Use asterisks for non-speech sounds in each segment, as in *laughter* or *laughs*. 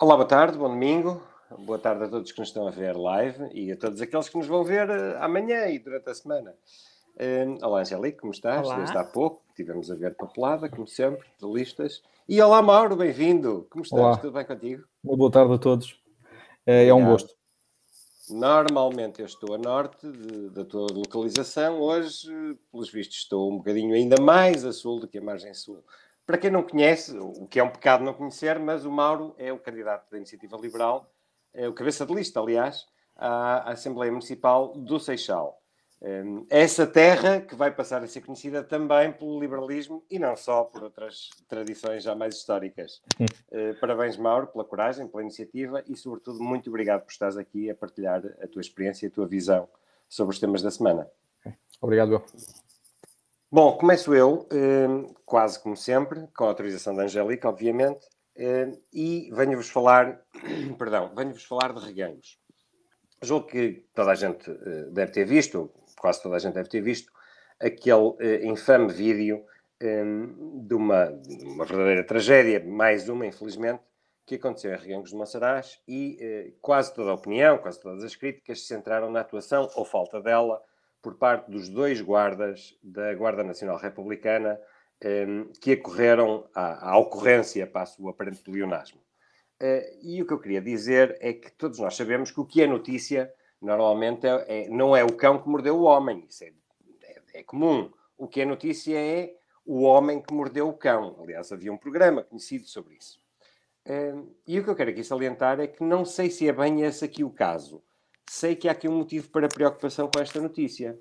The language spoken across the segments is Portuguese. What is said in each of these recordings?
Olá, boa tarde, bom domingo. Boa tarde a todos que nos estão a ver live e a todos aqueles que nos vão ver uh, amanhã e durante a semana. Uh, olá, Angélica, como estás? Olá. Desde há pouco, tivemos a ver papelada, como sempre, de listas. E olá, Mauro, bem-vindo. Como estás? Olá. Tudo bem contigo? Uma boa tarde a todos. É, é um gosto. Normalmente eu estou a norte de- da tua localização, hoje, eh, pelos vistos, estou um bocadinho ainda mais a sul do que a margem sul. Para quem não conhece, o que é um pecado não conhecer, mas o Mauro é o candidato da Iniciativa Liberal, é o cabeça de lista, aliás, à Assembleia Municipal do Seixal. Hum, Essa terra que vai passar a ser conhecida também pelo liberalismo e não só por outras tradições já mais históricas. Eh, Parabéns, Mauro, pela coragem, pela iniciativa e, sobretudo, muito obrigado por estares aqui a partilhar a tua experiência e a tua visão sobre os temas da semana. Obrigado. Bom, começo eu, eh, quase como sempre, com a autorização da Angélica, obviamente, eh, e venho-vos falar, *clears throat* perdão, venho-vos falar de reganhos. Julgo que toda a gente eh, deve ter visto, quase toda a gente deve ter visto, aquele infame vídeo de, uma, de uma verdadeira tragédia, mais uma, infelizmente, que aconteceu em Reguengos de Monsaraz e quase toda a opinião, quase todas as críticas se centraram na atuação ou falta dela por parte dos dois guardas da Guarda Nacional Republicana eh, que acorreram à, à ocorrência, passo o aparente pleonasmo. Eh, e o que eu queria dizer é que todos nós sabemos que o que é notícia normalmente é, é- não é o cão que mordeu o homem, isso é, é- é comum. O que é notícia é o homem que mordeu o cão. Aliás, havia um programa conhecido sobre isso. Eh, e o que eu quero aqui salientar é que não sei se é bem esse aqui o caso. Sei que há aqui um motivo para preocupação com esta notícia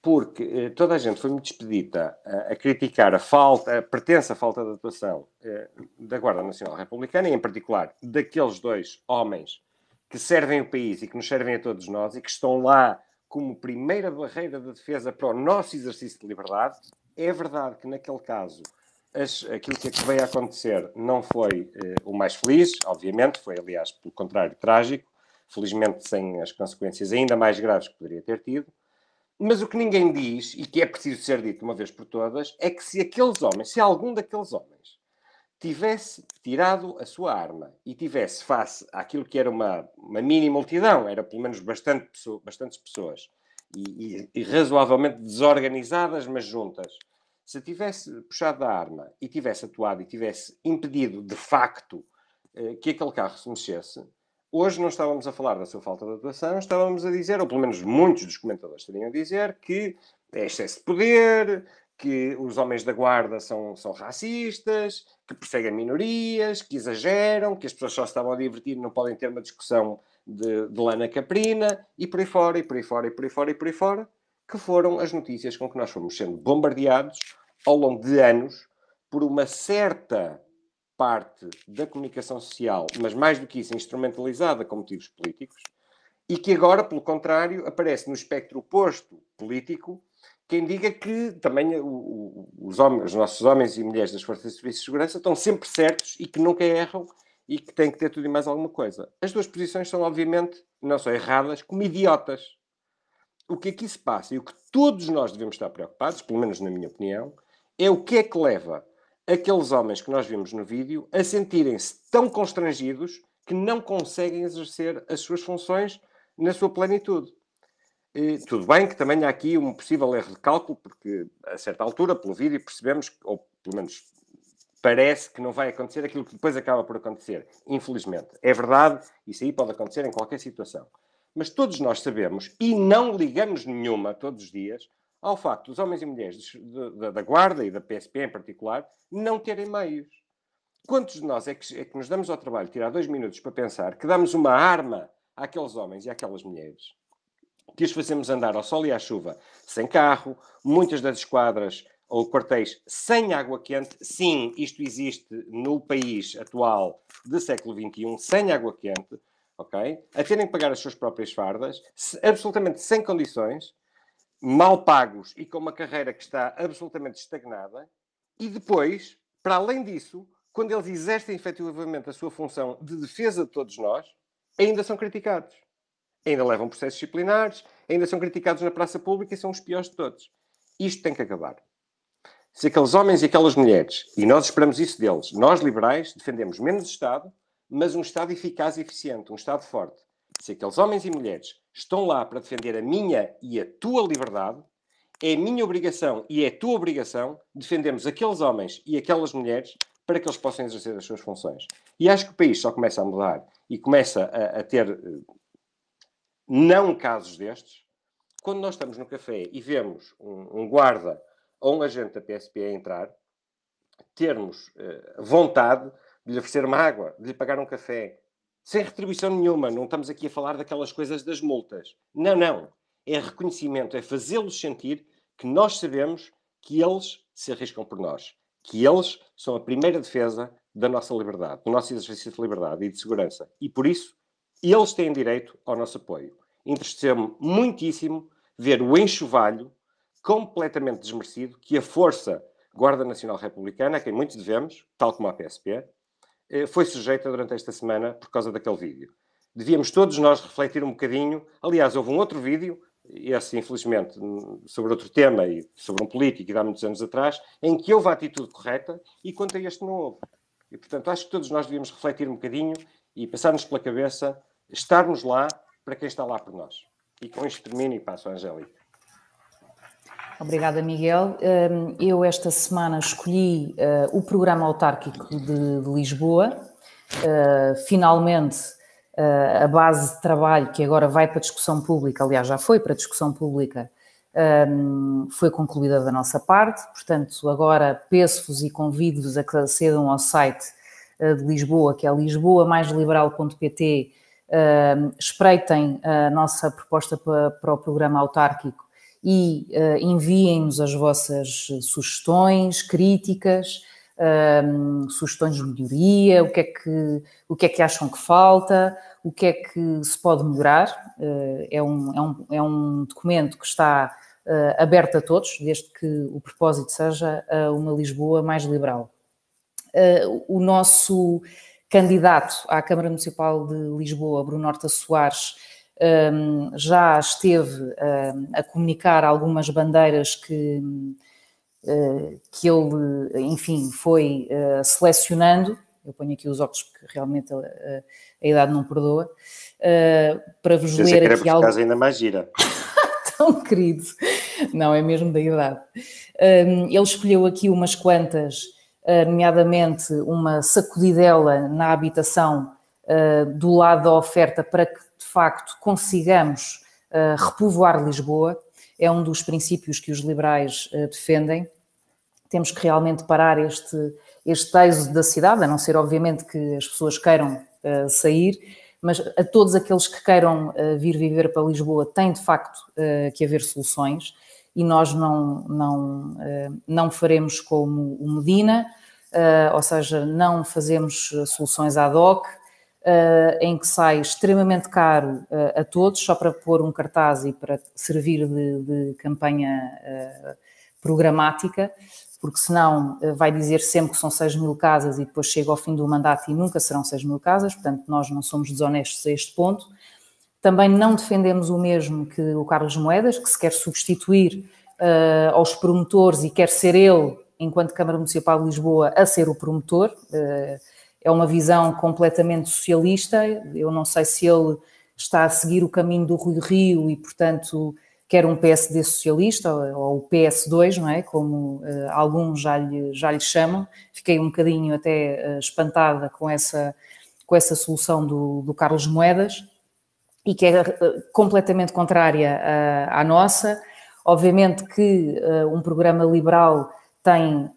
porque eh, toda a gente foi muito despedida a, a criticar a falta, a pretensa falta de atuação eh, da Guarda Nacional Republicana, e em particular daqueles dois homens que servem o país e que nos servem a todos nós e que estão lá como primeira barreira de defesa para o nosso exercício de liberdade. É verdade que naquele caso as- aquilo que veio a acontecer não foi eh, o mais feliz, obviamente, foi aliás, pelo contrário, trágico, felizmente sem as consequências ainda mais graves que poderia ter tido. Mas o que ninguém diz, e que é preciso ser dito uma vez por todas, é que se aqueles homens, se algum daqueles homens tivesse tirado a sua arma e tivesse face àquilo que era uma, uma mini multidão, era pelo menos bastante bastantes pessoas, e, e- e razoavelmente desorganizadas, mas juntas, se tivesse puxado a arma e tivesse atuado e tivesse impedido de facto eh, que aquele carro se mexesse, Hoje não estávamos a falar da sua falta de atuação, estávamos a dizer, ou pelo menos muitos dos comentadores estariam a dizer, que é excesso de poder, que os homens da guarda são, são racistas, que perseguem minorias, que exageram, que as pessoas só estavam a divertir não podem ter uma discussão de, de lana caprina, e por aí fora, e por aí fora, e por aí fora, e por aí fora, que foram as notícias com que nós fomos sendo bombardeados ao longo de anos por uma certa parte da comunicação social, mas mais do que isso, instrumentalizada com motivos políticos, e que agora, pelo contrário, aparece no espectro oposto político quem diga que também os, homens, os nossos homens e mulheres das Forças de Serviço de Segurança estão sempre certos e que nunca erram e que têm que ter tudo e mais alguma coisa. As duas posições são, obviamente, não só erradas, como idiotas. O que aqui se passa e o que todos nós devemos estar preocupados, pelo menos na minha opinião, é o que é que leva aqueles homens que nós vimos no vídeo a sentirem-se tão constrangidos que não conseguem exercer as suas funções na sua plenitude. E, tudo bem que também há aqui um possível erro de cálculo, porque a certa altura, pelo vídeo, percebemos, ou pelo menos parece que não vai acontecer aquilo que depois acaba por acontecer. Infelizmente. É verdade, isso aí pode acontecer em qualquer situação. Mas todos nós sabemos, e não ligamos nenhuma todos os dias, ao facto dos homens e mulheres dos- de- da, da Guarda e da PSP em particular não terem meios. Quantos de nós é que, é que nos damos ao trabalho de tirar dois minutos para pensar que damos uma arma àqueles homens e àquelas mulheres, que os fazemos andar ao sol e à chuva sem carro, muitas das esquadras ou quartéis sem água quente. Sim, isto existe no país atual de século XXI, sem água quente, ok? A terem que pagar as suas próprias fardas, absolutamente sem condições, mal pagos e com uma carreira que está absolutamente estagnada, e depois, para além disso, quando eles exercem efetivamente a sua função de defesa de todos nós, ainda são criticados. Ainda levam processos disciplinares, ainda são criticados na praça pública e são os piores de todos. Isto tem que acabar. Se aqueles homens e aquelas mulheres, e nós esperamos isso deles, nós liberais defendemos menos Estado, mas um Estado eficaz e eficiente, um Estado forte. Se aqueles homens e mulheres estão lá para defender a minha e a tua liberdade, é minha obrigação e é tua obrigação defendermos aqueles homens e aquelas mulheres para que eles possam exercer as suas funções. E acho que o país só começa a mudar e começa a, a ter eh, não casos destes quando nós estamos no café e vemos um, um guarda ou um agente da PSP a entrar, termos uh, vontade de lhe oferecer uma água, de lhe pagar um café, sem retribuição nenhuma. Não estamos aqui a falar daquelas coisas das multas. Não, não. É reconhecimento, é fazê-los sentir que nós sabemos que eles se arriscam por nós, que eles são a primeira defesa da nossa liberdade, do nosso exercício de liberdade e de segurança. E por isso, eles têm direito ao nosso apoio. Entristeceu-me muitíssimo ver o enxovalho completamente desmerecido que a Força Guarda Nacional Republicana, a quem muitos devemos, tal como a PSP, foi sujeita durante esta semana por causa daquele vídeo. Devíamos todos nós refletir um bocadinho. Aliás, houve um outro vídeo, esse infelizmente sobre outro tema e sobre um político de há muitos anos atrás, em que houve a atitude correta e quanto a este não houve. E portanto acho que todos nós devíamos refletir um bocadinho e passar-nos pela cabeça estarmos lá para quem está lá por nós. E com isto termino e passo a Angélica. Obrigada, Miguel. Eu esta semana escolhi uh, o programa autárquico de, Lisboa. Uh, finalmente, uh, a base de trabalho que agora vai para discussão pública, aliás, já foi para discussão pública, foi concluída da nossa parte. Portanto, agora peço-vos e convido-vos a que acedam ao site de Lisboa, que é lisboa-liberal.pt uh, espreitem a nossa proposta para o programa autárquico e uh, enviem-nos as vossas sugestões, críticas, uh, sugestões de melhoria, o que, é que, o que é que acham que falta, o que é que se pode melhorar. Uh, é, um, é, um, é um documento que está aberto a todos, desde que o propósito seja uma Lisboa mais liberal. o nosso candidato à Câmara Municipal de Lisboa, Bruno Horta Soares, um, já esteve um, a comunicar algumas bandeiras que, uh, que ele, enfim, foi uh, selecionando. Eu ponho aqui os óculos porque realmente a, a, a idade não perdoa. Uh, para vos Eu ler aqui algo. ainda mais gira. *laughs* Tão querido. Não, é mesmo da idade. Um, ele escolheu aqui umas quantas eh, nomeadamente uma sacudidela na habitação eh, do lado da oferta para que, de facto, consigamos eh, repovoar Lisboa. É um dos princípios que os liberais defendem. Temos que realmente parar este, este êxodo da cidade, a não ser, obviamente, que as pessoas queiram sair, mas a todos aqueles que queiram vir viver para Lisboa tem de facto que haver soluções e nós não, não, não faremos como o Medina, ou seja, não fazemos eh, soluções ad hoc, em que sai extremamente caro uh, a todos, só para pôr um cartaz e para servir de, de campanha programática, porque senão vai dizer sempre que são 6 mil casas e depois chega ao fim do mandato e nunca serão 6 mil casas, portanto nós não somos desonestos a este ponto. Também não defendemos o mesmo que o Carlos Moedas, que se quer substituir uh, aos promotores e quer ser ele enquanto Câmara Municipal de Lisboa, a ser o promotor. Eh, é uma visão completamente socialista. Eu não sei se ele está a seguir o caminho do Rui Rio e, portanto, quer um PSD socialista ou o PS2, não é? Como uh, alguns já lhe, já lhe chamam. Fiquei um bocadinho até uh, espantada com essa, com essa solução do, do Carlos Moedas e que é uh, completamente contrária à, nossa. Obviamente que um programa liberal tem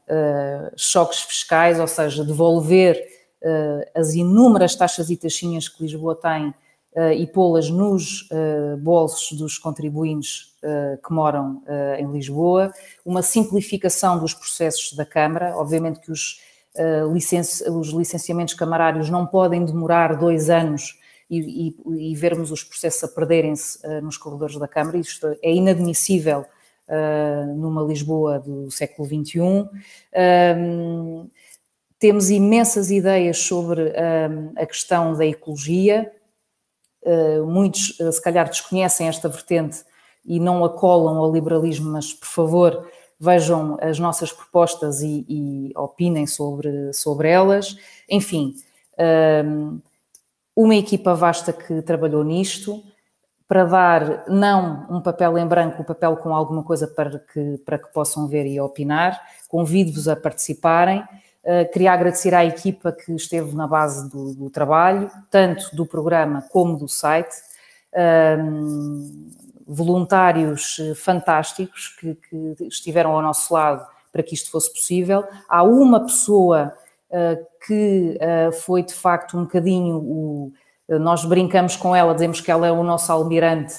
choques fiscais, ou seja, devolver as inúmeras taxas e taxinhas que Lisboa tem uh, e pô-las nos bolsos dos contribuintes que moram em Lisboa, uma simplificação dos processos da Câmara, obviamente que os, licenci os licenciamentos camarários não podem demorar dois anos e, e, e vermos os processos a perderem-se nos corredores da Câmara, isto é inadmissível numa Lisboa do século XXI. Um, temos imensas ideias sobre a questão da ecologia. Uh, muitos, uh, se calhar, desconhecem esta vertente e não a colam ao liberalismo, mas, por favor, vejam as nossas propostas e, e opinem sobre, sobre elas. Enfim, uma equipa vasta que trabalhou nisto, para dar não um papel em branco, um papel com alguma coisa para que, para que possam ver e opinar. Convido-vos a participarem. Uh, queria agradecer à equipa que esteve na base do, do trabalho, tanto do programa como do site. Uh, voluntários fantásticos que, que, estiveram ao nosso lado para que isto fosse possível. Há uma pessoa uh, que foi de facto um bocadinho o nós brincamos com ela, dizemos que ela é o nosso almirante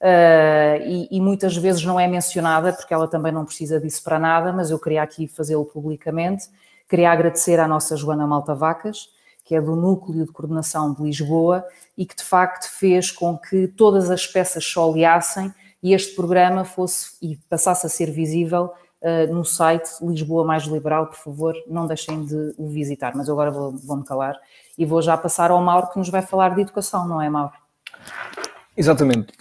uh, e, e, muitas vezes não é mencionada, porque ela também não precisa disso para nada, mas eu queria aqui fazê-lo publicamente. Queria agradecer à nossa Joana Malta Vacas, que é do Núcleo de Coordenação de Lisboa e que de facto fez com que todas as peças se oleassem e este programa fosse e passasse a ser visível uh, no site Lisboa Mais Liberal. Por favor, não deixem de o visitar. Mas eu agora vou-me vou calar e vou já passar ao Mauro que nos vai falar de educação, não é, Mauro? Exatamente.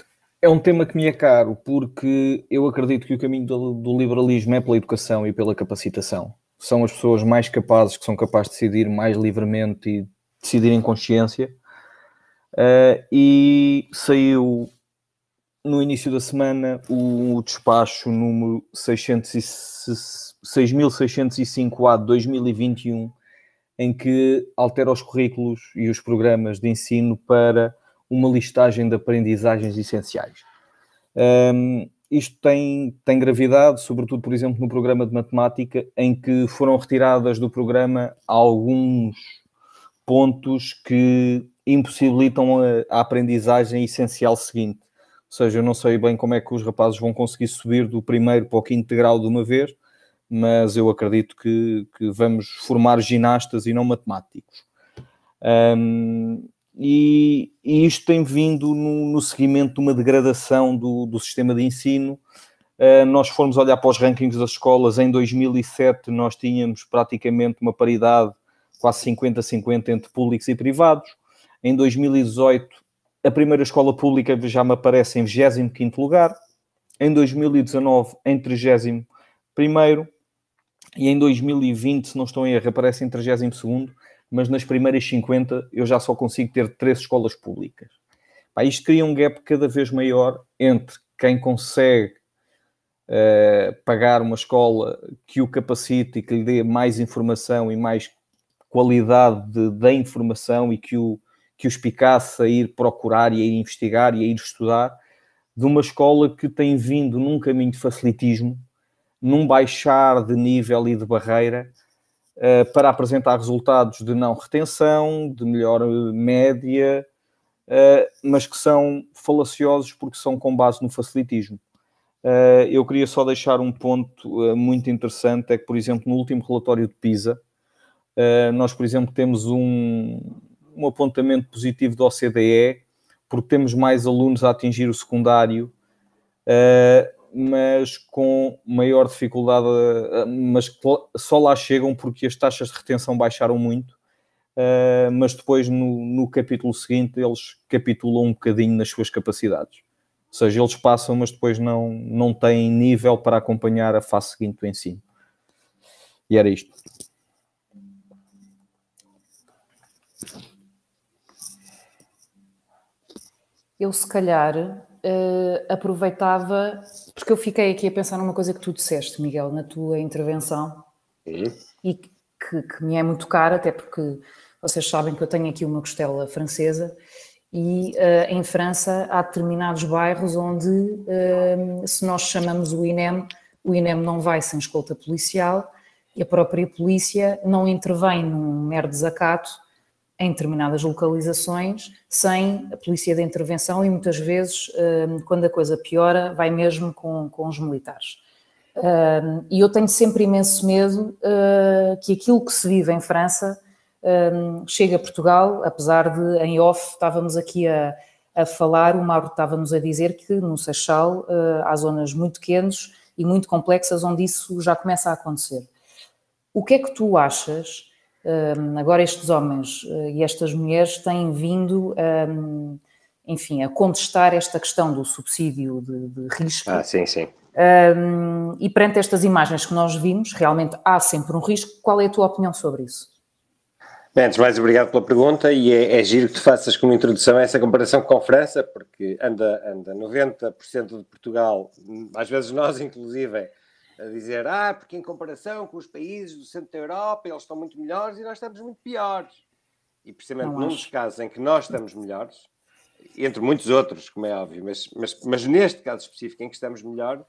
É um tema que me é caro, porque eu acredito que o caminho do, do liberalismo é pela educação e pela capacitação. São as pessoas mais capazes que são capazes de decidir mais livremente e decidir em consciência. Uh, e saiu no início da semana o despacho número 6605A de 2021 em que altera os currículos e os programas de ensino para uma listagem de aprendizagens essenciais. Um, isto tem, tem gravidade, sobretudo, por exemplo, no programa de matemática, em que foram retiradas do programa alguns pontos que impossibilitam a, a aprendizagem essencial seguinte. Ou seja, eu não sei bem como é que os rapazes vão conseguir subir do primeiro para o quinto grau de uma vez, mas eu acredito que, que vamos formar ginastas e não matemáticos. Um, e, e, isto tem vindo no, no seguimento de uma degradação do, do sistema de ensino. Uh, nós formos olhar para os rankings das escolas, em 2007 nós tínhamos praticamente uma paridade quase 50-50 entre públicos e privados. Em 2018, a primeira escola pública já me aparece em 25º lugar. Em 2019, em 31º e em 2020, se não estou em erro, aparece em 32 mas nas primeiras 50 eu já só consigo ter três escolas públicas. Pá, isto cria um gap cada vez maior entre quem consegue uh, pagar uma escola que o capacite e que lhe dê mais informação e mais qualidade da informação e que o, que os picasse a ir procurar e a ir investigar e a ir estudar, de uma escola que tem vindo num caminho de facilitismo, num baixar de nível e de barreira uh, para apresentar resultados de não retenção, de melhor eh, média, uh, mas que são falaciosos porque são com base no facilitismo. Uh, eu queria só deixar um ponto muito interessante: é que, por exemplo, no último relatório de PISA, nós, por exemplo, temos um, um apontamento positivo da OCDE, porque temos mais alunos a atingir o secundário mas com maior dificuldade, mas só lá chegam porque as taxas de retenção baixaram muito. Uh, mas depois no, no, capítulo seguinte eles capitulam um bocadinho nas suas capacidades. Ou seja, eles passam, mas depois não, não têm nível para acompanhar a fase seguinte do ensino. E era isto. Eu, se calhar, uh, aproveitava, porque eu fiquei aqui a pensar numa coisa que tu disseste, Miguel, na tua intervenção, Sim. e que, que, me é muito cara, até porque vocês sabem que eu tenho aqui uma costela francesa, e uh, em França há determinados bairros onde, uh, se nós chamamos o INEM, o INEM não vai sem escolta policial e a própria polícia não intervém num mero desacato em determinadas localizações sem a polícia de intervenção e muitas vezes, hum, quando a coisa piora, vai mesmo com, com os militares. Hum, e eu tenho sempre imenso medo hum, que aquilo que se vive em França chegue a Portugal, apesar de em off estávamos aqui a, a falar, o Mauro estava-nos a dizer que no Seixal há zonas muito quentes e muito complexas onde isso já começa a acontecer. O que é que tu achas agora estes homens uh, e estas mulheres têm vindo, enfim, a contestar esta questão do subsídio de, de risco. Ah, sim, sim. E perante estas imagens que nós vimos, realmente há sempre um risco. Qual é a tua opinião sobre isso? Bem, antes mais, obrigado pela pergunta e é, é giro que tu faças como introdução essa comparação com a França, porque anda, anda 90% de Portugal, às vezes nós inclusive, a dizer, ah, porque em comparação com os países do centro da Europa, eles estão muito melhores e nós estamos muito piores. E precisamente num dos casos em que nós estamos melhores, entre muitos outros, como é óbvio, mas, mas, mas neste caso específico em que estamos melhor,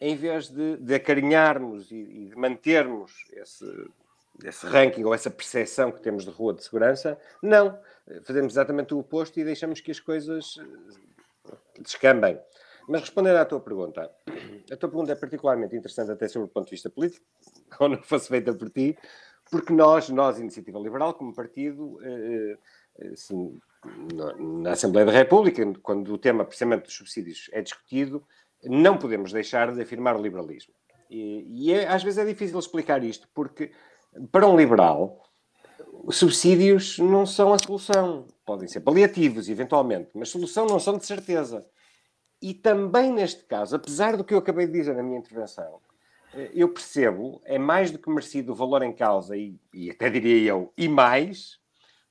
em vez de, de acarinharmos e, e, de mantermos esse, esse ranking ou essa percepção que temos de rua de segurança, não. Fazemos exatamente o oposto e deixamos que as coisas eh, descambem. Mas respondendo à tua pergunta, a tua pergunta é particularmente interessante até sobre o ponto de vista político, *laughs* ou não fosse feita por ti, porque nós, nós, Iniciativa Liberal, como partido, eh, eh, assim, na Assembleia da República, quando o tema precisamente dos subsídios é discutido, não podemos deixar de afirmar o liberalismo. E, e é, às vezes é difícil explicar isto, porque para um liberal, os subsídios não são a solução. Podem ser paliativos, eventualmente, mas solução não são de certeza. E também neste caso, apesar do que eu acabei de dizer na minha intervenção, eh, eu percebo, é mais do que merecido o valor em causa, e, e até diria eu, e mais,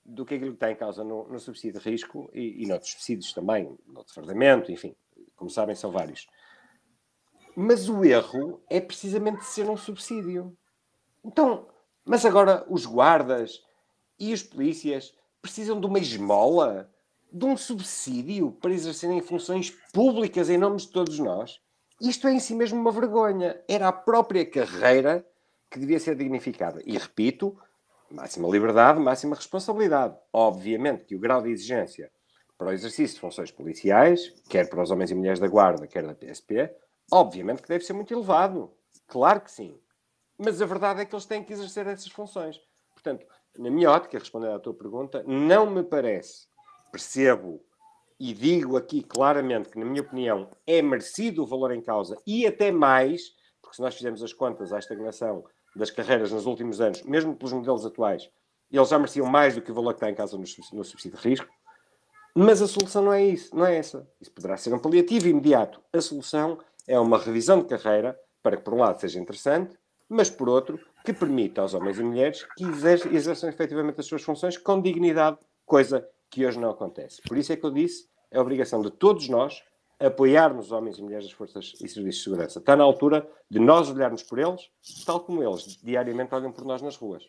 do que aquilo que está em causa no, no subsídio de risco e, e noutros subsídios também, no defraudamento, enfim, como sabem, são vários. Mas o erro é precisamente ser um subsídio. Então, mas agora os guardas e os polícias precisam de uma esmola, de um subsídio para exercerem funções públicas em nome de todos nós. Isto é em si mesmo uma vergonha. Era a própria carreira que devia ser dignificada. E repito, máxima liberdade, máxima responsabilidade. Obviamente que o grau de exigência para o exercício de funções policiais, quer para os homens e mulheres da Guarda, quer da PSP, obviamente que deve ser muito elevado. Claro que sim. Mas a verdade é que eles têm que exercer essas funções. Portanto, na minha ótica, respondendo à tua pergunta, não me parece, percebo e digo aqui claramente que, na minha opinião, é merecido o valor em causa e até mais, porque se nós fizermos as contas à estagnação das carreiras nos últimos anos, mesmo pelos modelos atuais, eles já mereciam mais do que o valor que está em causa no, no subsídio de risco. Mas a solução não é isso, não é essa. Isso poderá ser um paliativo imediato. A solução é uma revisão de carreira para que, por um lado, seja interessante, mas por outro, que permita aos homens e mulheres que exerçam efetivamente as suas funções com dignidade, coisa que hoje não acontece. Por isso é que eu disse, é obrigação de todos nós apoiarmos os homens e mulheres das forças e serviços de segurança. Está na altura de nós olharmos por eles, tal como eles diariamente olham por nós nas ruas.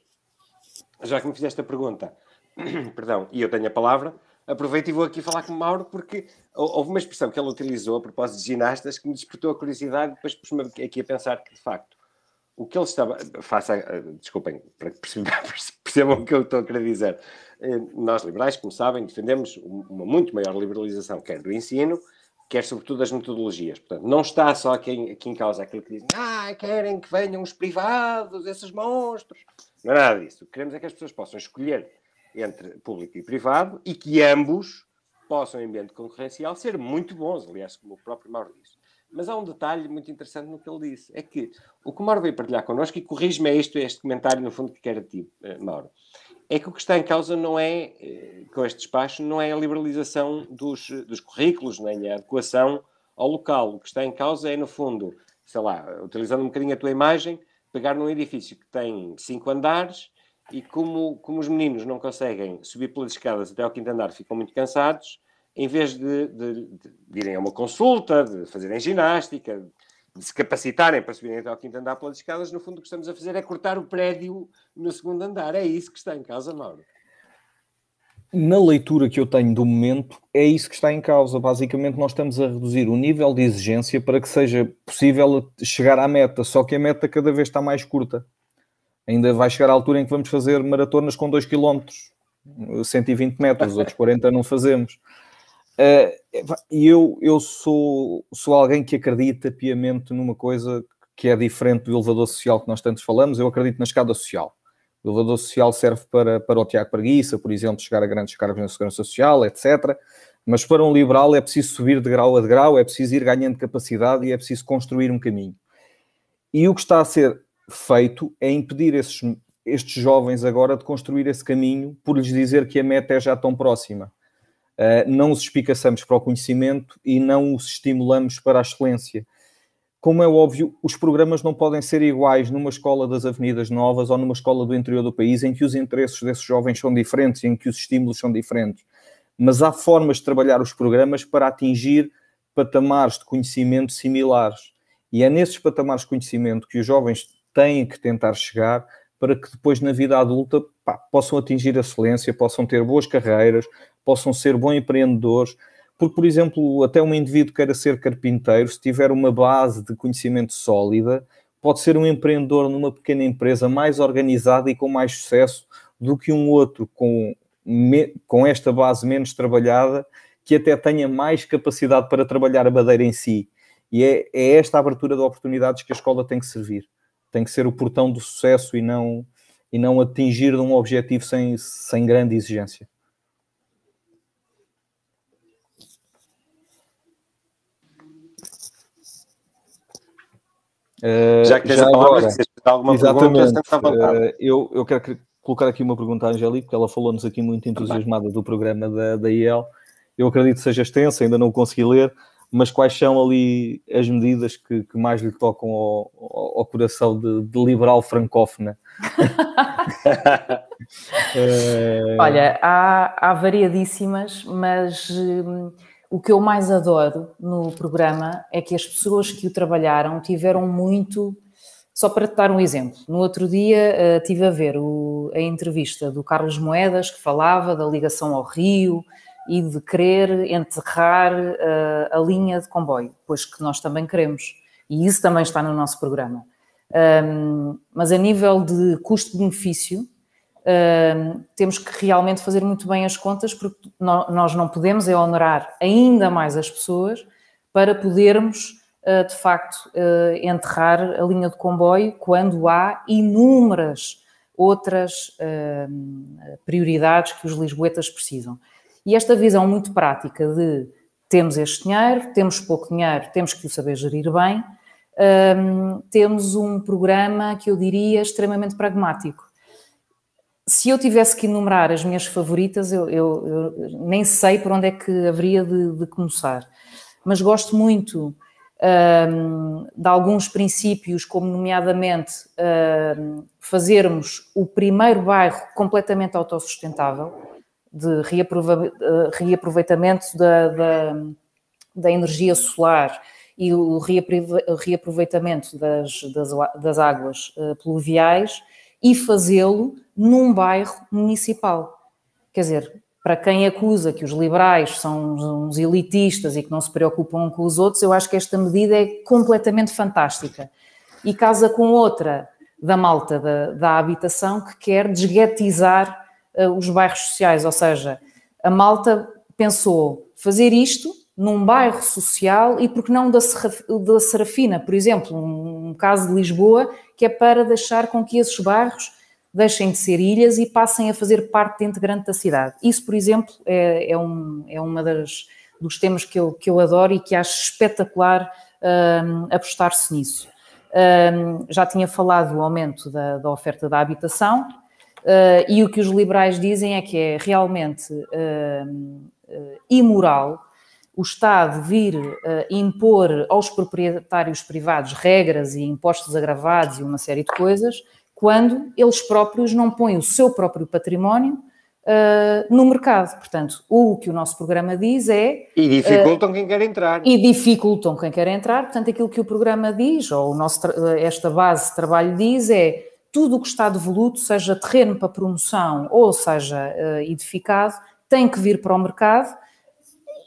Já que me fizeste a pergunta, *clears throat* perdão, e eu tenho a palavra, aproveito e vou aqui falar com o Mauro, porque houve uma expressão que ele utilizou a propósito de ginastas que me despertou a curiosidade, depois pus-me aqui a pensar que, de facto, o que ele estava. Faça, eh, desculpem, para que percebam o que eu estou a querer dizer. Eh, nós, liberais, como sabem, defendemos uma muito maior liberalização, quer do ensino, quer sobretudo das metodologias. Portanto, não está só aqui, aqui em causa aquilo que dizem, ah, querem que venham os privados, esses monstros. Não é nada disso. O que queremos é que as pessoas possam escolher entre público e privado e que ambos possam, em ambiente concorrencial, ser muito bons, aliás, como o próprio Mauro disse. Mas há um detalhe muito interessante no que ele disse: é que o que o Mauro veio partilhar connosco, e corrige-me é isto, este comentário, no fundo, que quer a ti, eh, Mauro, é que o que está em causa não é, eh, com este despacho, não é a liberalização dos, dos currículos, nem a adequação ao local. O que está em causa é, no fundo, sei lá, utilizando um bocadinho a tua imagem, pegar num edifício que tem cinco andares e como, como os meninos não conseguem subir pelas escadas até ao quinto andar, ficam muito cansados, em vez de, de, de, irem a uma consulta, de fazerem ginástica, de se capacitarem para subirem até ao quinto andar pelas escadas, no fundo o que estamos a fazer é cortar o prédio no segundo andar. É isso que está em causa, Mauro. Na leitura que eu tenho do momento, é isso que está em causa. Basicamente, nós estamos a reduzir o nível de exigência para que seja possível chegar à meta, só que a meta cada vez está mais curta. Ainda vai chegar à altura em que vamos fazer maratonas com 2 km, 120 metros, outros 40 não fazemos. Uh, e eu, eu sou, sou alguém que acredita piamente numa coisa que é diferente do elevador social que nós tantos falamos. Eu acredito na escada social. O elevador social serve para, para o Tiago Preguiça, por exemplo, chegar a grandes cargos na segurança social, etc. Mas para um liberal é preciso subir de grau a de grau, é preciso ir ganhando capacidade e é preciso construir um caminho. E o que está a ser feito é impedir esses, estes jovens agora de construir esse caminho por lhes dizer que a meta é já tão próxima não os espicaçamos para o conhecimento e não os estimulamos para a excelência. como é óbvio, os programas não podem ser iguais numa escola das Avenidas Novas ou numa escola do interior do país, em que os interesses desses jovens são diferentes, em que os estímulos são diferentes. Mas há formas de trabalhar os programas para atingir patamares de conhecimento similares. E é nesses patamares de conhecimento que os jovens têm que tentar chegar para que depois na vida adulta pá, possam atingir a excelência, possam ter boas carreiras, possam ser bons empreendedores, porque, por exemplo, até um indivíduo queira ser carpinteiro, se tiver uma base de conhecimento sólida, pode ser um empreendedor numa pequena empresa mais organizada e com mais sucesso do que um outro com, com esta base menos trabalhada, que até tenha mais capacidade para trabalhar a madeira em si. E é, é esta abertura de oportunidades que a escola tem que servir. Tem que ser o portão do sucesso e não, e não atingir um objetivo sem, sem grande exigência. Uh, já que tens já a palavra, agora, se alguma exatamente, pergunta, uh, eu, eu quero colocar aqui uma pergunta à Angélica, porque ela falou-nos aqui muito entusiasmada do programa da, da IEL. Eu acredito que seja extensa, ainda não consegui ler, mas quais são ali as medidas que, que mais lhe tocam ao, ao, ao coração de, de, liberal francófona? uh... *laughs* *laughs* Olha, há, há variadíssimas, mas hum, o que eu mais adoro no programa é que as pessoas que o trabalharam tiveram muito. Só para te dar um exemplo, no outro dia uh, tive a ver o, a entrevista do Carlos Moedas, que falava da ligação ao Rio e de querer enterrar uh, a linha de comboio, pois que nós também queremos, e isso também está no nosso programa. Um, mas a nível de custo-benefício, temos que realmente fazer muito bem as contas, porque nós não podemos é honorar ainda mais as pessoas para podermos, uh, de facto, uh, enterrar a linha de comboio quando há inúmeras outras uh, prioridades que os lisboetas precisam. E esta visão muito prática de temos este dinheiro, temos pouco dinheiro, temos que o saber gerir bem, temos um programa que eu diria extremamente pragmático se eu tivesse que enumerar as minhas favoritas, eu, eu, eu nem sei por onde é que haveria de, de começar. Mas gosto muito um, de alguns princípios, como nomeadamente um, fazermos o primeiro bairro completamente autossustentável, de reaproveitamento da, da, da energia solar e o reaproveitamento das, das, das águas uh, pluviais e fazê-lo num bairro municipal. Quer dizer, para quem acusa que os liberais são uns elitistas e que não se preocupam com os outros, eu acho que esta medida é completamente fantástica. E casa com outra da malta da, da habitação que quer desguetizar uh, os bairros sociais, ou seja, a malta pensou fazer isto num bairro social e porque não da, Serafina, por exemplo, um caso de Lisboa que é para deixar com que esses bairros deixem de ser ilhas e passem a fazer parte integrante da cidade. Isso, por exemplo, é, é, um, é uma das dos temas que eu, que eu adoro e que acho espetacular um, apostar-se nisso. Um, já tinha falado do aumento da, da oferta da habitação uh, e o que os liberais dizem é que é realmente uh, imoral o Estado vir uh, impor aos proprietários privados regras e impostos agravados e uma série de coisas quando eles próprios não põem o seu próprio património uh, no mercado. Portanto, o que o nosso programa diz é. E dificultam uh, quem quer entrar. E dificultam quem quer entrar. Portanto, aquilo que o programa diz, ou o nosso, esta base de trabalho diz, é tudo o que está devoluto, seja terreno para promoção ou seja uh, edificado, tem que vir para o mercado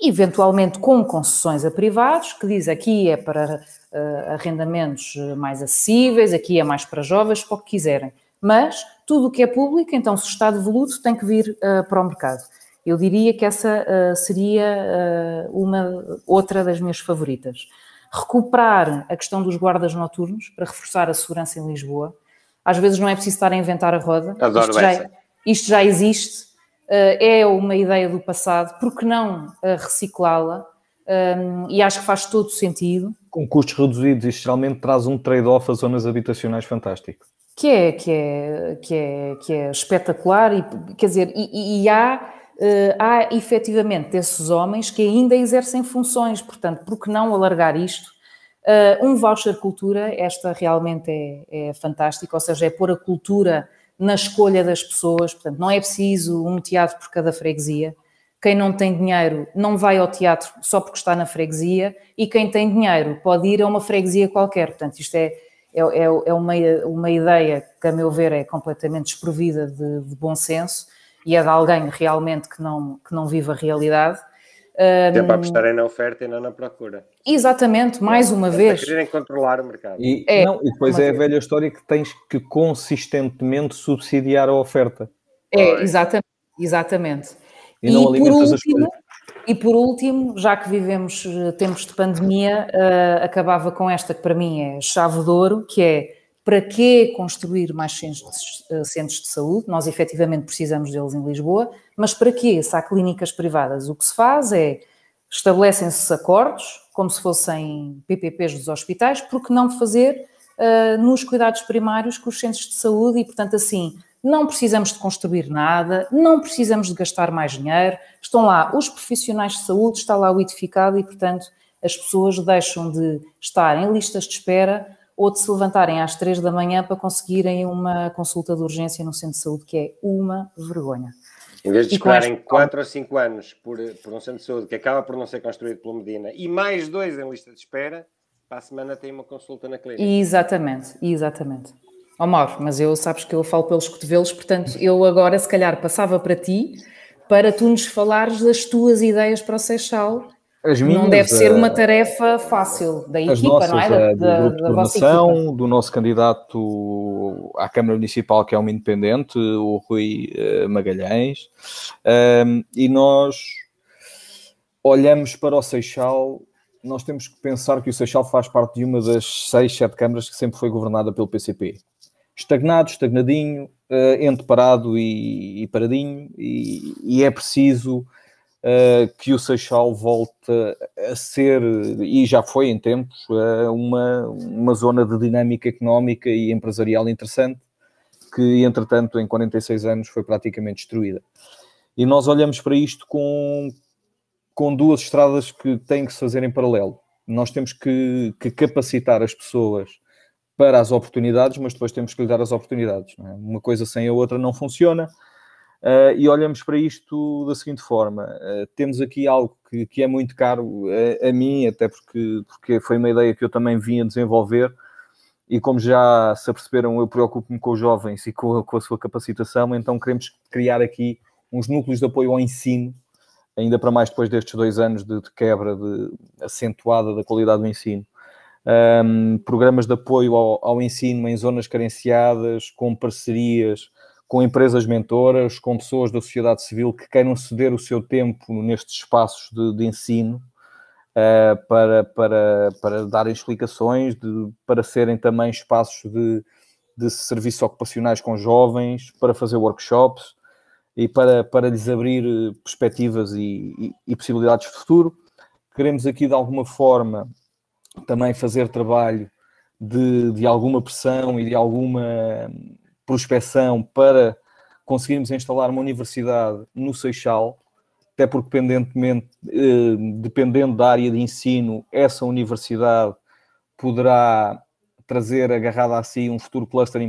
eventualmente com concessões a privados, que diz aqui é para uh, arrendamentos mais acessíveis, aqui é mais para jovens, para o que quiserem. Mas tudo o que é público, então se está devoluto, tem que vir uh, para o mercado. Eu diria que essa uh, seria uma outra das minhas favoritas. Recuperar a questão dos guardas noturnos para reforçar a segurança em Lisboa. Às vezes não é preciso estar a inventar a roda. Adoro isto, já, isto já existe é uma ideia do passado, por que não eh, reciclá-la? Um, e acho que faz todo sentido. Com custos reduzidos, isto geralmente traz um trade-off a zonas habitacionais fantástico. Que é, que é, que é, que é espetacular, e, quer dizer, e, e há, uh, há efetivamente esses homens que ainda exercem funções, portanto, por que não alargar isto? um voucher cultura, esta realmente é, é fantástica, ou seja, é pôr a cultura na escolha das pessoas, portanto, não é preciso um teatro por cada freguesia. Quem não tem dinheiro não vai ao teatro só porque está na freguesia, e quem tem dinheiro pode ir a uma freguesia qualquer. Portanto, isto é, é, é, é uma, uma ideia que, a meu ver, é completamente desprovida de, de bom senso e é de alguém realmente que não, que não vive a realidade. Tempo a apostarem na oferta e não na procura. Exatamente, mais uma vez. querem controlar o mercado. E, é, não, e depois é a velha história que tens que consistentemente subsidiar a oferta. É, exatamente. exatamente. E, não e por último, e por último, já que vivemos eh, tempos de pandemia, uh, acabava com esta que para mim é chave de ouro, que é para que construir mais centros, eh, centros de saúde? Nós efetivamente precisamos deles em Lisboa, mas para que? Se há clínicas privadas, o que se faz é estabelecem-se acordos, como se fossem PPPs dos hospitais, porque não fazer uh, nos cuidados primários com os centros de saúde e, portanto, assim, não precisamos de construir nada, não precisamos de gastar mais dinheiro, estão lá os profissionais de saúde, está lá o edificado e, portanto, as pessoas deixam de estar em listas de espera ou de se levantarem às três da manhã para conseguirem uma consulta de urgência no centro de saúde, que é uma vergonha. Em vez de esperarem quatro ou cinco anos por, por um centro de saúde que acaba por não ser construído pelo Medina e mais dois em lista de espera, para a semana tem uma consulta na clínica. Exatamente, exatamente. Ó oh, Mauro, mas eu sabes que eu falo pelos cotovelos, portanto eu agora se calhar passava para ti para tu nos falares das tuas ideias para o Seixal as minhas, não deve ser uma eh, tarefa fácil da equipa, nossas, não é? Da, do da, de coordenação, do nosso candidato à Câmara Municipal, que é um independente, o Rui uh, Magalhães, um, e nós olhamos para o Seixal, nós temos que pensar que o Seixal faz parte de uma das seis, sete câmaras que sempre foi governada pelo PCP. Estagnado, estagnadinho, uh, entre parado e, e paradinho, e, e é preciso uh, que o Seixal volte a ser, e já foi em tempos, uh, uma, uma zona de dinâmica económica e empresarial interessante, que entretanto em 46 anos foi praticamente destruída. E nós olhamos para isto com, com duas estradas que têm que se fazer em paralelo. Nós temos que, que capacitar as pessoas para as oportunidades, mas depois temos que lhe dar as oportunidades. É? Uma coisa sem a outra não funciona. Uh, e olhamos para isto da seguinte forma: uh, temos aqui algo que, que é muito caro a, a, mim, até porque, porque foi uma ideia que eu também vim a desenvolver. E como já se aperceberam, eu preocupo-me com os jovens e com, com a sua capacitação, então queremos criar aqui uns núcleos de apoio ao ensino, ainda para mais depois destes dois anos de, de quebra de, acentuada da qualidade do ensino. Um, programas de apoio ao, ao ensino em zonas carenciadas, com parcerias com empresas mentoras, com pessoas da sociedade civil que queiram ceder o seu tempo nestes espaços de, de ensino uh, para, para, para darem explicações, de, para serem também espaços de, de serviços ocupacionais com jovens, para fazer workshops e para, para lhes abrir eh, perspectivas e, e, e possibilidades de futuro. Queremos aqui, de alguma forma, também fazer trabalho de, de alguma pressão e de alguma prospecção para conseguirmos instalar uma universidade no Seixal, até porque, dependentemente, eh, dependendo da área de ensino, essa universidade poderá trazer agarrada a si um futuro cluster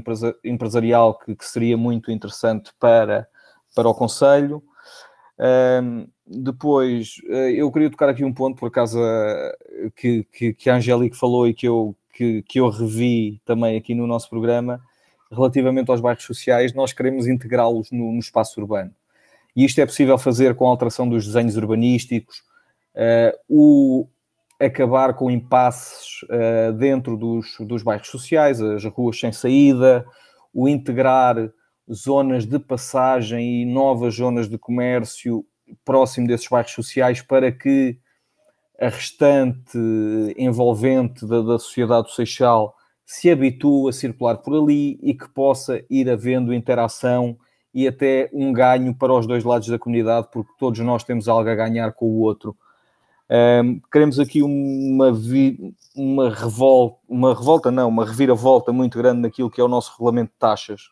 empresarial que, que seria muito interessante para, para o Conselho. Um, depois, eh, eu queria tocar aqui um ponto, por acaso, eh, que, que, que a Angélica falou e que eu, que, que eu revi também aqui no nosso programa, relativamente aos bairros sociais, nós queremos integrá-los no, no, espaço urbano. E isto é possível fazer com a alteração dos desenhos urbanísticos, uh, o acabar com impasses uh, dentro dos, dos bairros sociais, as ruas sem saída, o integrar zonas de passagem e novas zonas de comércio próximo desses bairros sociais para que a restante envolvente da, da sociedade do Seixal se habitue a circular por ali e que possa ir havendo interação e até um ganho para os dois lados da comunidade, porque todos nós temos algo a ganhar com o outro. Um, queremos aqui uma, vi, uma revolta, uma revolta não, uma reviravolta muito grande naquilo que é o nosso regulamento de taxas.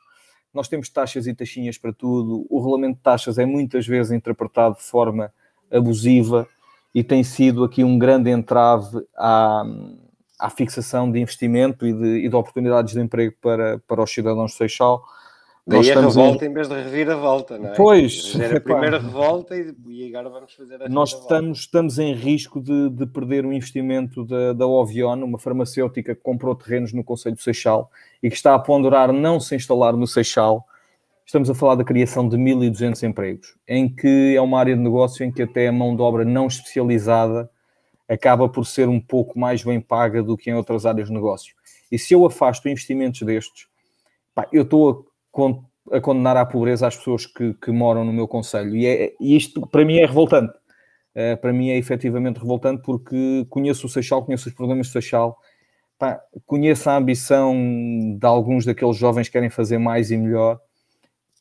Nós temos taxas e taxinhas para tudo. O regulamento de taxas é muitas vezes interpretado de forma abusiva e tem sido aqui um grande entrave à, à fixação de investimento e de, e de oportunidades de emprego para, para os cidadãos de Seixal. Daí nós a revolta em... em vez de revir a volta, não é? Pois. Era a *laughs* primeira revolta e, e, agora vamos fazer a Nós estamos, estamos em risco de, de perder o investimento da, da Ovion, uma farmacêutica que comprou terrenos no Conselho de Seixal e que está a ponderar não se instalar no Seixal. Estamos a falar da criação de 1.200 empregos, em que é uma área de negócio em que até a mão de obra não especializada acaba por ser um pouco mais bem paga do que em outras áreas de negócio. E se eu afasto investimentos destes, pá, eu estou a, condenar à pobreza as pessoas que, que moram no meu conselho. E, é, e isto, para mim, é revoltante. Uh, para mim é efetivamente revoltante porque conheço o Seixal, conheço os problemas do Seixal, pá, conheço a ambição de alguns daqueles jovens que querem fazer mais e melhor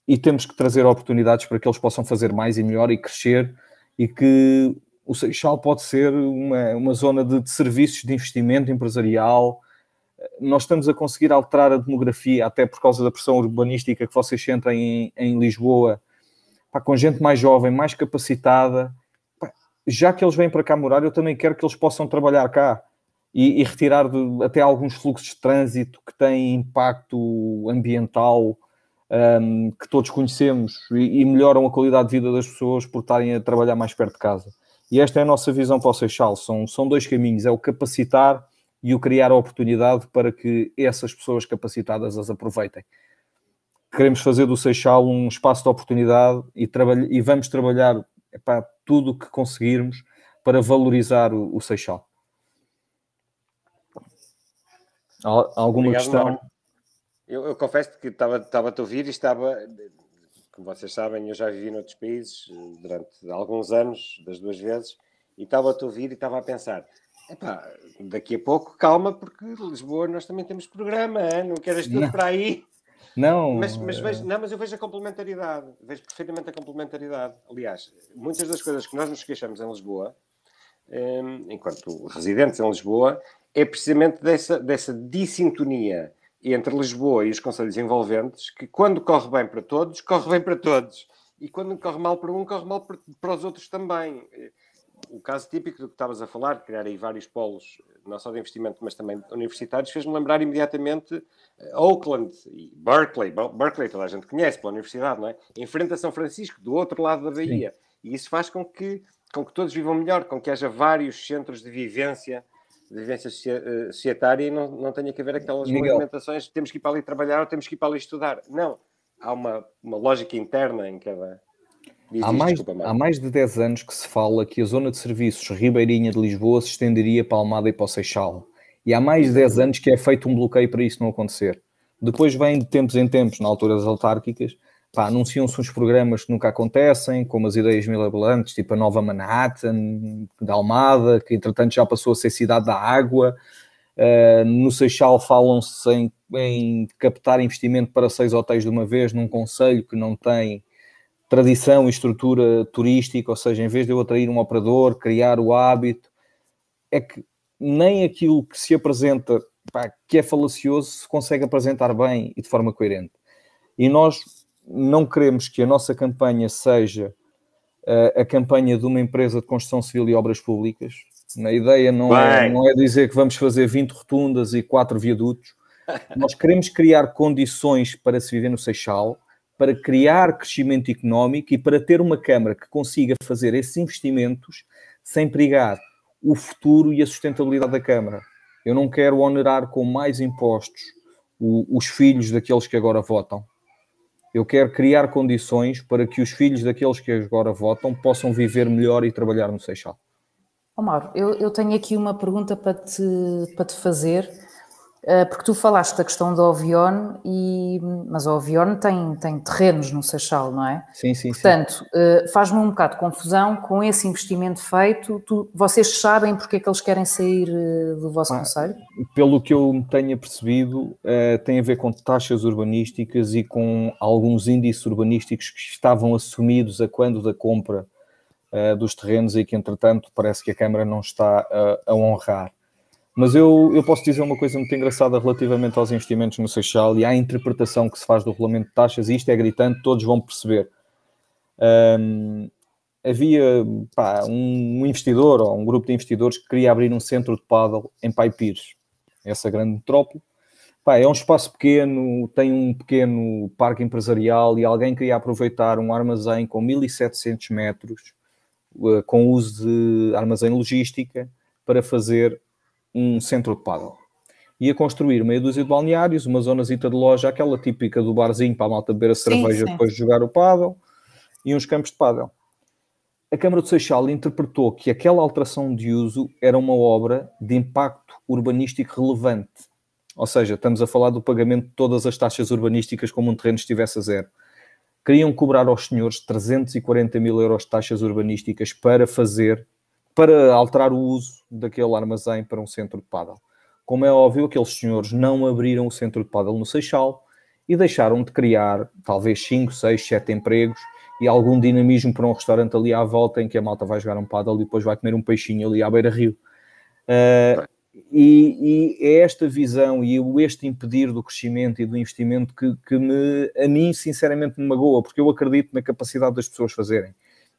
e temos que trazer oportunidades para que eles possam fazer mais e melhor e crescer e que o Seixal pode ser uma, uma zona de, de, serviços de investimento empresarial. Nós estamos a conseguir alterar a demografia, até por causa da pressão urbanística que vocês sentem em, em Lisboa, pá, com gente mais jovem, mais capacitada. Pá, já que eles vêm para cá morar, eu também quero que eles possam trabalhar cá e, e retirar de, até alguns fluxos de trânsito que têm impacto ambiental um, que todos conhecemos e, e melhoram a qualidade de vida das pessoas por estarem a trabalhar mais perto de casa. E esta é a nossa visão para o Seixal. São, são dois caminhos: é o capacitar e o criar a oportunidade para que essas pessoas capacitadas as aproveitem. Queremos fazer do Seixal um espaço de oportunidade e, e vamos trabalhar para tudo o que conseguirmos para valorizar o, o Seixal. Alguma Obrigado, questão? Eu, eu, confesso que estava, estava a ouvir e estava como vocês sabem, eu já vivi noutros países eh, durante alguns anos, das duas vezes, e estava a te ouvir e estava a pensar: epá, daqui a pouco, calma, porque Lisboa nós também temos programa, hein? não queres tudo para aí. Não, mas, mas vejo, não, mas eu vejo a complementaridade, vejo perfeitamente a complementaridade. Aliás, muitas das coisas que nós nos queixamos em Lisboa, ehm, enquanto residentes em Lisboa, é precisamente dessa, dessa dissintonia entre Lisboa e os conselhos envolventes, que quando corre bem para todos, corre bem para todos. E quando corre mal para um, corre mal para, os outros também. O caso típico do que estavas a falar, de criar aí vários polos, não só de investimento, mas também universitários, fez-me lembrar imediatamente eh, Oakland e Berkeley. Berkeley toda a gente conhece pela universidade, não é? Em frente a São Francisco, do outro lado da Bahia. Sim. E isso faz com que, com que todos vivam melhor, com que haja vários centros de vivência de vivência eh, societária e não, não tenha que haver aquelas Miguel. movimentações, temos que ir para ali trabalhar ou temos que ir para ali estudar. Não, há uma, uma lógica interna em cada... Diz, há, mais, desculpa, há mais de 10 anos que se fala que a zona de serviços Ribeirinha de Lisboa se estenderia para Almada e para o Seixal. E há mais de 10 anos que é feito um bloqueio para isso não acontecer. Depois vem de tempos em tempos, na altura das autárquicas, anunciam-se uns programas que nunca acontecem, como as ideias milabolantes, tipo a nova Manhattan, da Almada, que entretanto já passou a ser cidade da água. Uh, no Seixal falam-se em, em, captar investimento para seis hotéis de uma vez num conselho que não tem tradição e estrutura turística, ou seja, em vez de eu atrair um operador, criar o hábito, é que nem aquilo que se apresenta, pá, que é falacioso, se consegue apresentar bem e de forma coerente. E nós não queremos que a nossa campanha seja uh, a campanha de uma empresa de construção civil e obras públicas. A ideia não é, não é dizer que vamos fazer 20 rotundas e 4 viadutos. *laughs* Nós queremos criar condições para se viver no Seixal, para criar crescimento económico e para ter uma Câmara que consiga fazer esses investimentos sem perigar o futuro e a sustentabilidade da Câmara. Eu não quero onerar com mais impostos os filhos daqueles que agora votam. Eu quero criar condições para que os filhos daqueles que agora votam possam viver melhor e trabalhar no Seixal. Oh, eu, eu tenho aqui uma pergunta para te, para te fazer porque tu falaste da questão do Ovion, e, mas o Ovion tem, tem terrenos no Seixal, não é? Sim, sim, Portanto, uh, faz-me um bocado de confusão com esse investimento feito. Tu, vocês sabem porque é que eles querem sair uh, do vosso ah, conselho? Pelo que eu tenha percebido, tem a ver com taxas urbanísticas e com alguns índices urbanísticos que estavam assumidos a quando da compra dos terrenos e que, entretanto, parece que a Câmara não está a honrar. Mas eu, eu posso dizer uma coisa muito engraçada relativamente aos investimentos no Seixal e à interpretação que se faz do regulamento de taxas, e isto é gritante, todos vão perceber. Um, havia pá, um investidor ou um grupo de investidores que queria abrir um centro de paddle em Pai Pires. essa grande metrópole. Pá, é um espaço pequeno, tem um pequeno parque empresarial e alguém queria aproveitar um armazém com 1700 metros, uh, com uso de armazém logística, para fazer um centro de paddle. Ia construir meia dúzia de balneários, uma zonazita de loja, aquela típica do barzinho para a malta beber a cerveja sim, sim. depois de jogar o paddle, e uns campos de paddle. A Câmara do Seixal interpretou que aquela alteração de uso era uma obra de impacto urbanístico relevante ou seja, estamos a falar do pagamento de todas as taxas urbanísticas como um terreno estivesse a zero. Queriam cobrar aos senhores 340 mil euros de taxas urbanísticas para fazer, para alterar o uso daquele armazém para um centro de paddle. Como é óbvio, aqueles senhores não abriram o centro de paddle no Seixal e deixaram de criar talvez 5, 6, 7 empregos e algum dinamismo para um restaurante ali à volta em que a malta vai jogar um paddle e depois vai comer um peixinho ali à beira-rio. Uh, e, e, é esta visão e este impedir do crescimento e do investimento que, que me, a mim, sinceramente, me magoa, porque eu acredito na capacidade das pessoas fazerem.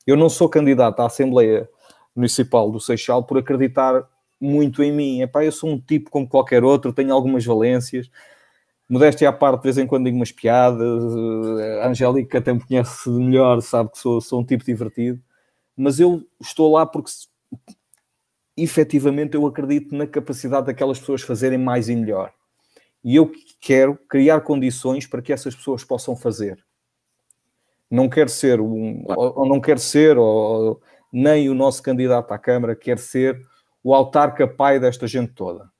Eu não sou candidato à Assembleia Municipal do Seixal por acreditar muito em mim. Epá, eu sou um tipo como qualquer outro, tenho algumas valências. Modéstia à parte, de vez em quando digo umas piadas. A Angélica até me conhece melhor, sabe que sou, sou um tipo divertido. Mas eu estou lá porque efetivamente eu acredito na capacidade daquelas pessoas fazerem mais e melhor. E eu quero criar condições para que essas pessoas possam fazer. Não quero ser um, ou, ou não quero ser, ou nem o nosso candidato à Câmara quer ser o autarca pai desta gente toda.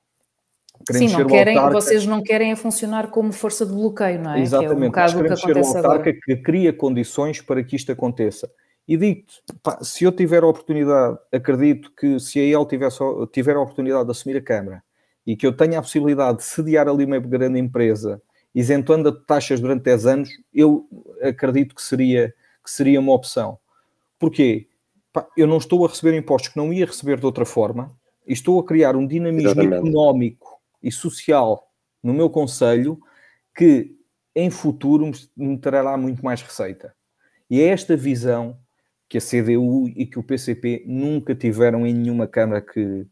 Queremos Sim, não querem, autarca... vocês não querem a funcionar como força de bloqueio, não é? Exatamente, que é um queremos que ser o autarca agora. que cria condições para que isto aconteça. E digo-te, se eu tiver a oportunidade, acredito que se a ele tivesse, tiver a oportunidade de assumir a Câmara e que eu tenha a possibilidade de sediar ali uma grande empresa, isentando a taxas durante 10 anos, eu acredito que seria, que seria uma opção. Porquê? Eu não estou a receber impostos que não ia receber de outra forma e estou a criar um dinamismo Exatamente. económico e social no meu conselho que em futuro me trará muito mais receita. E é esta visão que a CDU e que o PCP nunca tiveram em nenhuma Câmara que,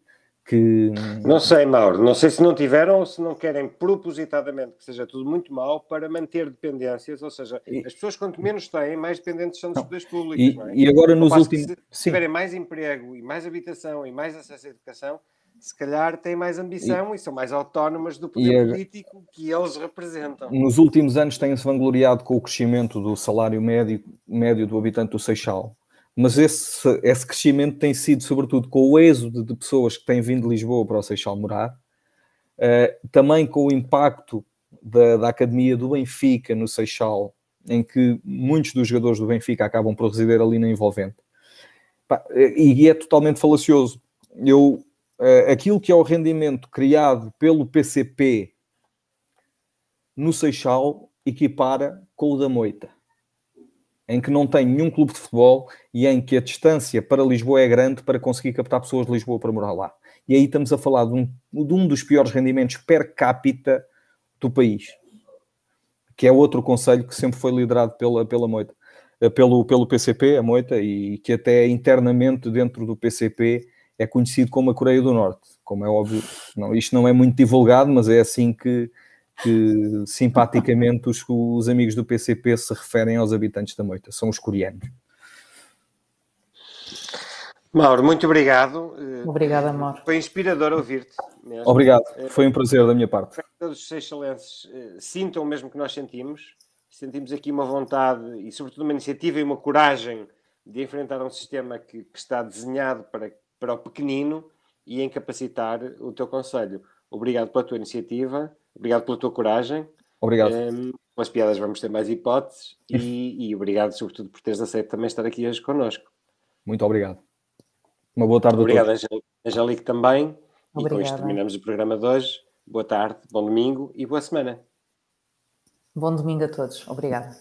que... Não sei, Mauro, não sei se não tiveram ou se não querem propositadamente que seja tudo muito mal para manter dependências, ou seja, e... as pessoas quanto menos têm, mais dependentes são dos poderes públicos. E, é? e agora nos últimos... Se tiverem mais emprego e mais habitação e mais acesso à educação, se calhar têm mais ambição e, e são mais autónomas do poder político que eles representam. Nos últimos anos têm-se vangloriado com o crescimento do salário médio, médio do habitante do Seixal mas esse, esse crescimento tem sido sobretudo com o êxodo de pessoas que têm vindo de Lisboa para o Seixal morar, uh, também com o impacto da, da, Academia do Benfica no Seixal, em que muitos dos jogadores do Benfica acabam por residir ali na envolvente. e é totalmente falacioso. Eu, uh, aquilo que é o rendimento criado pelo PCP no Seixal equipara com o da Moita em que não tem nenhum clube de futebol e em que a distância para Lisboa é grande para conseguir captar pessoas de Lisboa para morar lá. E aí estamos a falar de um, de um dos piores rendimentos per capita do país, que é outro conselho que sempre foi liderado pela, pela Moita, eh, pelo, pelo PCP, a Moita, e que até internamente dentro do PCP é conhecido como a Coreia do Norte. Como é óbvio, não, isto não é muito divulgado, mas é assim que, que simpaticamente os, os amigos do PCP se referem aos habitantes da Moita, são os coreanos. Mauro, muito obrigado. Obrigada, Mauro. Foi inspirador ouvir-te. Obrigado, foi um prazer da minha parte. Todos os seixalenses eh, sintam o mesmo que nós sentimos. Sentimos aqui uma vontade e, sobretudo, uma iniciativa e uma coragem de enfrentar um sistema que, que está desenhado para, para o pequenino e incapacitar o teu conselho. Obrigado pela tua iniciativa Obrigado pela tua coragem. Obrigado. Um, com as piadas vamos ter mais hipóteses e, *laughs* e, obrigado, sobretudo, por teres aceito também estar aqui hoje connosco. Muito obrigado. Uma boa tarde obrigado, a todos. Obrigado, Angélique, também. Obrigada. E com isto terminamos o programa de hoje. Boa tarde, bom domingo e boa semana. Bom domingo a todos. Obrigada.